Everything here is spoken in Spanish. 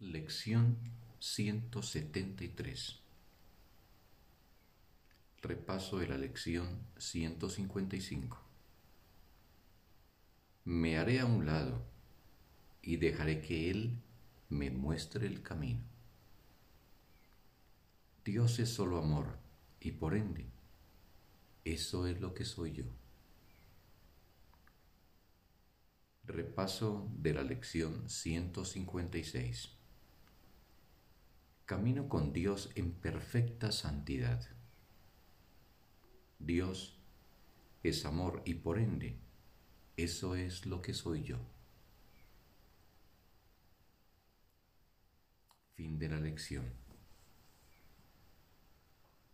Lección 173 Repaso de la lección 155 Me haré a un lado y dejaré que Él me muestre el camino. Dios es solo amor y por ende, eso es lo que soy yo. Repaso de la lección 156 camino con Dios en perfecta santidad. Dios es amor y por ende, eso es lo que soy yo. Fin de la lección.